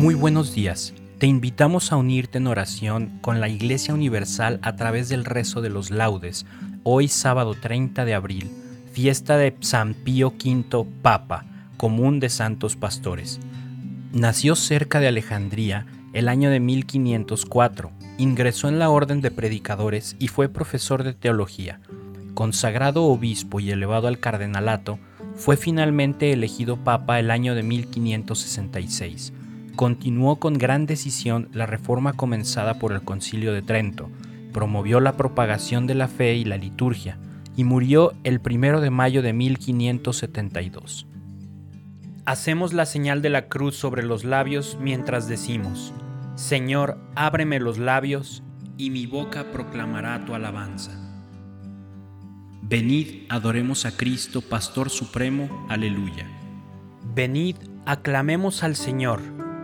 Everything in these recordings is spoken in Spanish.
Muy buenos días. Te invitamos a unirte en oración con la Iglesia Universal a través del rezo de los laudes, hoy sábado 30 de abril, fiesta de San Pío V Papa, común de santos pastores. Nació cerca de Alejandría el año de 1504, ingresó en la orden de predicadores y fue profesor de teología. Consagrado obispo y elevado al cardenalato, fue finalmente elegido papa el año de 1566 continuó con gran decisión la reforma comenzada por el Concilio de Trento, promovió la propagación de la fe y la liturgia, y murió el 1 de mayo de 1572. Hacemos la señal de la cruz sobre los labios mientras decimos, Señor, ábreme los labios, y mi boca proclamará tu alabanza. Venid, adoremos a Cristo, Pastor Supremo, aleluya. Venid, aclamemos al Señor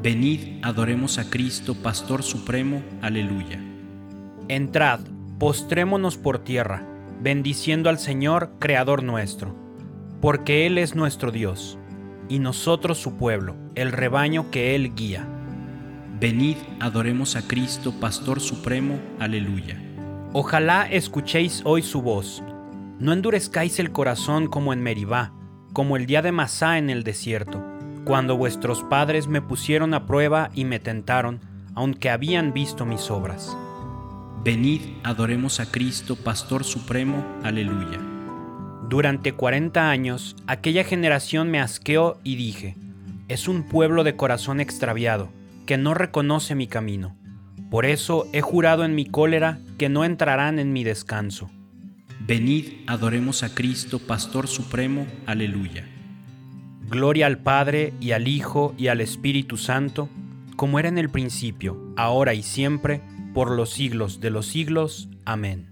Venid, adoremos a Cristo, Pastor Supremo, aleluya. Entrad, postrémonos por tierra, bendiciendo al Señor, Creador nuestro, porque Él es nuestro Dios, y nosotros su pueblo, el rebaño que Él guía. Venid, adoremos a Cristo, Pastor Supremo, aleluya. Ojalá escuchéis hoy su voz, no endurezcáis el corazón como en Meribá, como el día de Masá en el desierto cuando vuestros padres me pusieron a prueba y me tentaron, aunque habían visto mis obras. Venid, adoremos a Cristo, Pastor Supremo, aleluya. Durante cuarenta años, aquella generación me asqueó y dije, es un pueblo de corazón extraviado, que no reconoce mi camino. Por eso he jurado en mi cólera que no entrarán en mi descanso. Venid, adoremos a Cristo, Pastor Supremo, aleluya. Gloria al Padre y al Hijo y al Espíritu Santo, como era en el principio, ahora y siempre, por los siglos de los siglos. Amén.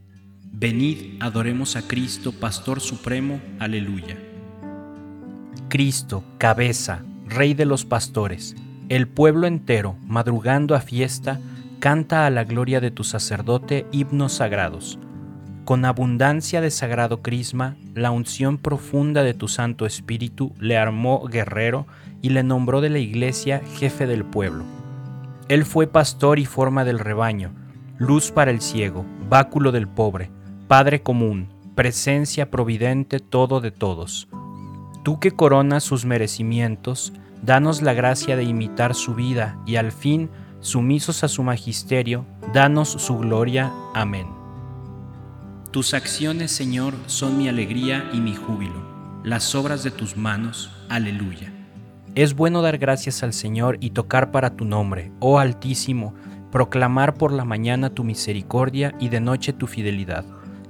Venid, adoremos a Cristo, Pastor Supremo. Aleluya. Cristo, cabeza, Rey de los pastores, el pueblo entero, madrugando a fiesta, canta a la gloria de tu sacerdote himnos sagrados con abundancia de sagrado crisma, la unción profunda de tu Santo Espíritu le armó guerrero y le nombró de la iglesia jefe del pueblo. Él fue pastor y forma del rebaño, luz para el ciego, báculo del pobre, Padre común, presencia providente todo de todos. Tú que coronas sus merecimientos, danos la gracia de imitar su vida y al fin, sumisos a su magisterio, danos su gloria. Amén. Tus acciones, Señor, son mi alegría y mi júbilo, las obras de tus manos, aleluya. Es bueno dar gracias al Señor y tocar para tu nombre, oh Altísimo, proclamar por la mañana tu misericordia y de noche tu fidelidad,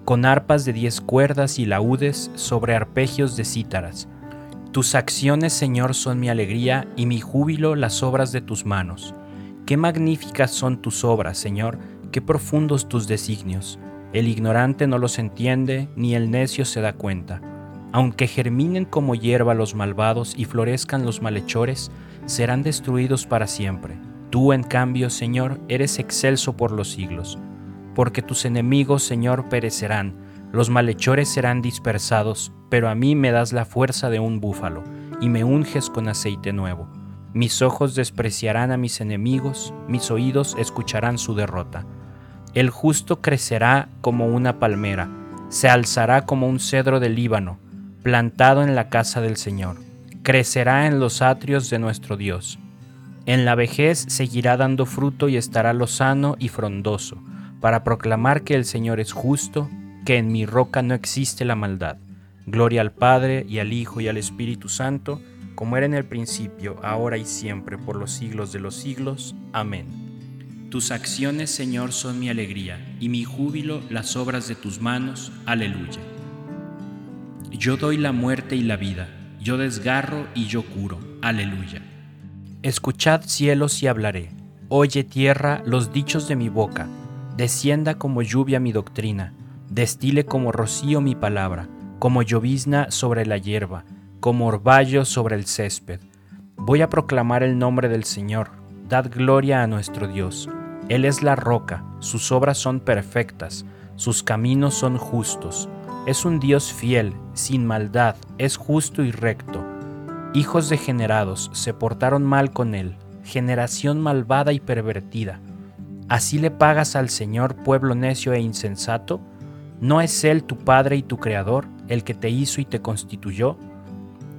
con arpas de diez cuerdas y laúdes sobre arpegios de cítaras. Tus acciones, Señor, son mi alegría y mi júbilo las obras de tus manos. Qué magníficas son tus obras, Señor, qué profundos tus designios. El ignorante no los entiende, ni el necio se da cuenta. Aunque germinen como hierba los malvados y florezcan los malhechores, serán destruidos para siempre. Tú, en cambio, Señor, eres excelso por los siglos. Porque tus enemigos, Señor, perecerán, los malhechores serán dispersados, pero a mí me das la fuerza de un búfalo, y me unges con aceite nuevo. Mis ojos despreciarán a mis enemigos, mis oídos escucharán su derrota. El justo crecerá como una palmera, se alzará como un cedro del Líbano, plantado en la casa del Señor. Crecerá en los atrios de nuestro Dios. En la vejez seguirá dando fruto y estará lozano y frondoso, para proclamar que el Señor es justo, que en mi roca no existe la maldad. Gloria al Padre y al Hijo y al Espíritu Santo, como era en el principio, ahora y siempre, por los siglos de los siglos. Amén. Tus acciones, Señor, son mi alegría, y mi júbilo las obras de tus manos. Aleluya. Yo doy la muerte y la vida, yo desgarro y yo curo. Aleluya. Escuchad cielos y hablaré. Oye tierra los dichos de mi boca. Descienda como lluvia mi doctrina. Destile como rocío mi palabra, como llovizna sobre la hierba, como orvallo sobre el césped. Voy a proclamar el nombre del Señor. Dad gloria a nuestro Dios. Él es la roca, sus obras son perfectas, sus caminos son justos. Es un Dios fiel, sin maldad, es justo y recto Hijos degenerados se portaron mal con él, generación malvada y pervertida. ¿Así le pagas al Señor, pueblo necio e insensato? ¿No es Él tu Padre y tu Creador, el que te hizo y te constituyó?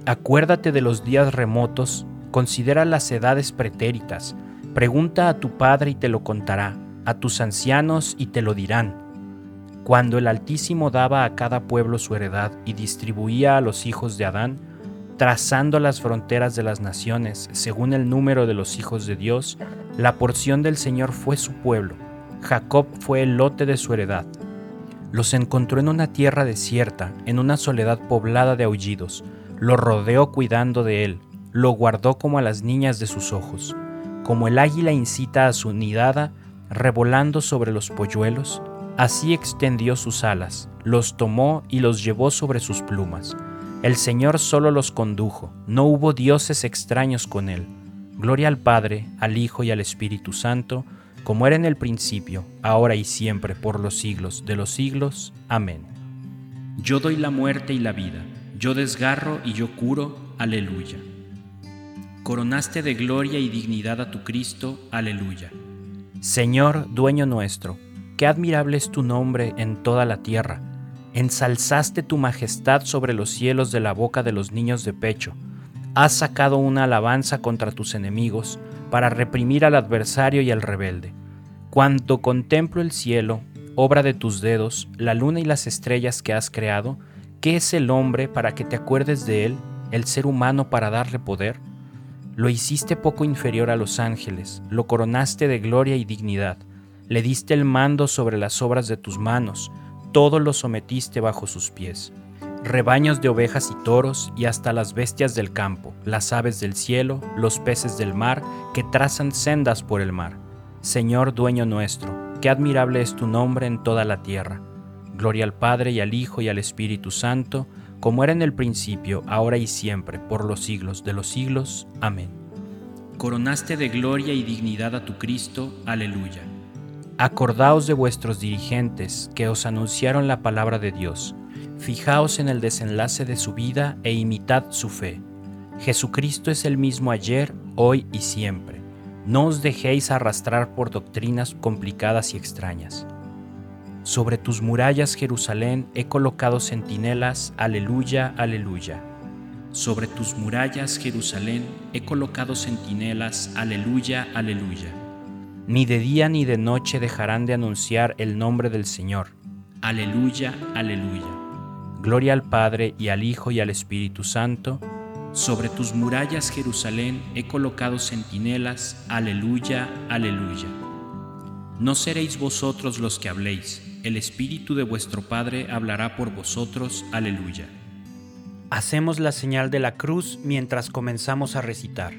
Acuérdate de los días remotos, considera las edades pretéritas, pregunta a tu Padre y te lo contará, a tus ancianos y te lo dirán. Cuando el Altísimo daba a cada pueblo su heredad y distribuía a los hijos de Adán, trazando las fronteras de las naciones según el número de los hijos de Dios, la porción del Señor fue su pueblo, Jacob fue el lote de su heredad. Los encontró en una tierra desierta, en una soledad poblada de aullidos, lo rodeó cuidando de él, lo guardó como a las niñas de sus ojos, como el águila incita a su nidada, revolando sobre los polluelos, así extendió sus alas, los tomó y los llevó sobre sus plumas el Señor solo los condujo, no hubo dioses extraños con él. Gloria al Padre, al Hijo y al Espíritu Santo, como era en el principio, ahora y siempre, por los siglos de los siglos. Amén. Yo doy la muerte y la vida, yo desgarro y yo curo. Aleluya. Coronaste de gloria y dignidad a tu Cristo. Aleluya. Señor, dueño nuestro, qué admirable es tu nombre en toda la tierra ensalzaste tu majestad sobre los cielos de la boca de los niños de pecho. Has sacado una alabanza contra tus enemigos para reprimir al adversario y al rebelde. Cuando contemplo el cielo, obra de tus dedos, la luna y las estrellas que has creado, ¿qué es el hombre para que te acuerdes de él, el ser humano para darle poder? Lo hiciste poco inferior a los ángeles, lo coronaste de gloria y dignidad, le diste el mando sobre las obras de tus manos, todo lo sometiste bajo sus pies. Rebaños de ovejas y toros, y hasta las bestias del campo, las aves del cielo, los peces del mar, que trazan sendas por el mar. Señor dueño nuestro, qué admirable es tu nombre en toda la tierra. Gloria al Padre y al Hijo y al Espíritu Santo, como era en el principio, ahora y siempre, por los siglos de los siglos. Amén. Coronaste de gloria y dignidad a tu Cristo. Aleluya. Acordaos de vuestros dirigentes que os anunciaron la palabra de Dios. Fijaos en el desenlace de su vida e imitad su fe. Jesucristo es el mismo ayer, hoy y siempre. No os dejéis arrastrar por doctrinas complicadas y extrañas. Sobre tus murallas, Jerusalén, he colocado centinelas, aleluya, aleluya. Sobre tus murallas, Jerusalén, he colocado centinelas, aleluya, aleluya. Ni de día ni de noche dejarán de anunciar el nombre del Señor. Aleluya, aleluya. Gloria al Padre y al Hijo y al Espíritu Santo. Sobre tus murallas, Jerusalén, he colocado centinelas. Aleluya, aleluya. No seréis vosotros los que habléis, el Espíritu de vuestro Padre hablará por vosotros. Aleluya. Hacemos la señal de la cruz mientras comenzamos a recitar.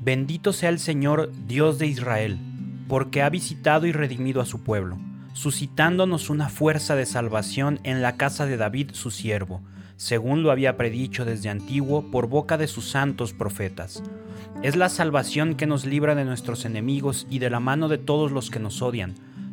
Bendito sea el Señor, Dios de Israel, porque ha visitado y redimido a su pueblo, suscitándonos una fuerza de salvación en la casa de David su siervo, según lo había predicho desde antiguo por boca de sus santos profetas. Es la salvación que nos libra de nuestros enemigos y de la mano de todos los que nos odian,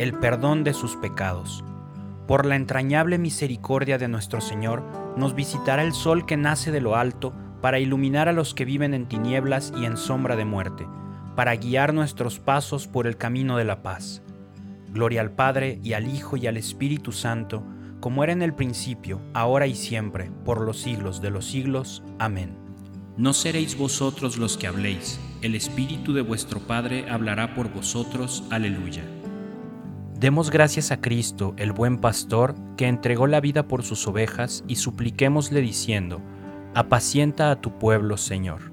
el perdón de sus pecados. Por la entrañable misericordia de nuestro Señor, nos visitará el sol que nace de lo alto, para iluminar a los que viven en tinieblas y en sombra de muerte, para guiar nuestros pasos por el camino de la paz. Gloria al Padre y al Hijo y al Espíritu Santo, como era en el principio, ahora y siempre, por los siglos de los siglos. Amén. No seréis vosotros los que habléis, el Espíritu de vuestro Padre hablará por vosotros. Aleluya. Demos gracias a Cristo, el buen pastor, que entregó la vida por sus ovejas, y supliquémosle diciendo, apacienta a tu pueblo, Señor.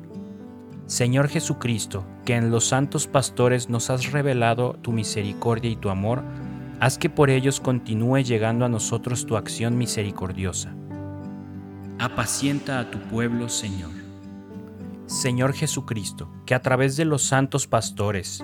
Señor Jesucristo, que en los santos pastores nos has revelado tu misericordia y tu amor, haz que por ellos continúe llegando a nosotros tu acción misericordiosa. Apacienta a tu pueblo, Señor. Señor Jesucristo, que a través de los santos pastores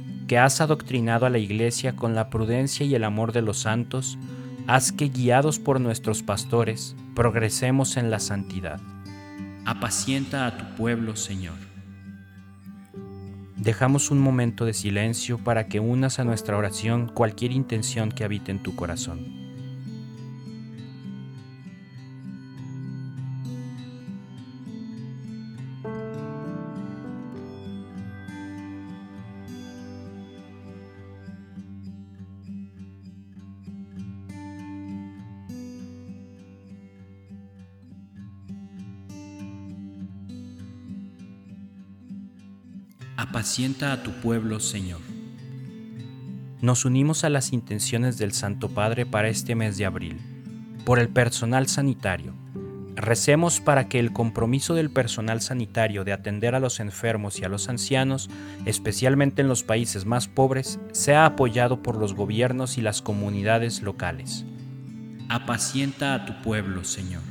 que has adoctrinado a la iglesia con la prudencia y el amor de los santos, haz que guiados por nuestros pastores, progresemos en la santidad. Apacienta a tu pueblo, Señor. Dejamos un momento de silencio para que unas a nuestra oración cualquier intención que habite en tu corazón. Apacienta a tu pueblo, Señor. Nos unimos a las intenciones del Santo Padre para este mes de abril, por el personal sanitario. Recemos para que el compromiso del personal sanitario de atender a los enfermos y a los ancianos, especialmente en los países más pobres, sea apoyado por los gobiernos y las comunidades locales. Apacienta a tu pueblo, Señor.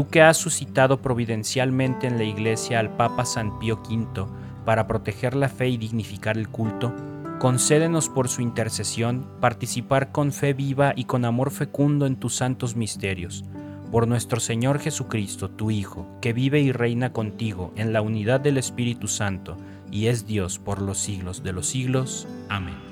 tú que has suscitado providencialmente en la Iglesia al Papa San Pío V para proteger la fe y dignificar el culto, concédenos por su intercesión participar con fe viva y con amor fecundo en tus santos misterios. Por nuestro Señor Jesucristo, tu Hijo, que vive y reina contigo en la unidad del Espíritu Santo, y es Dios por los siglos de los siglos. Amén.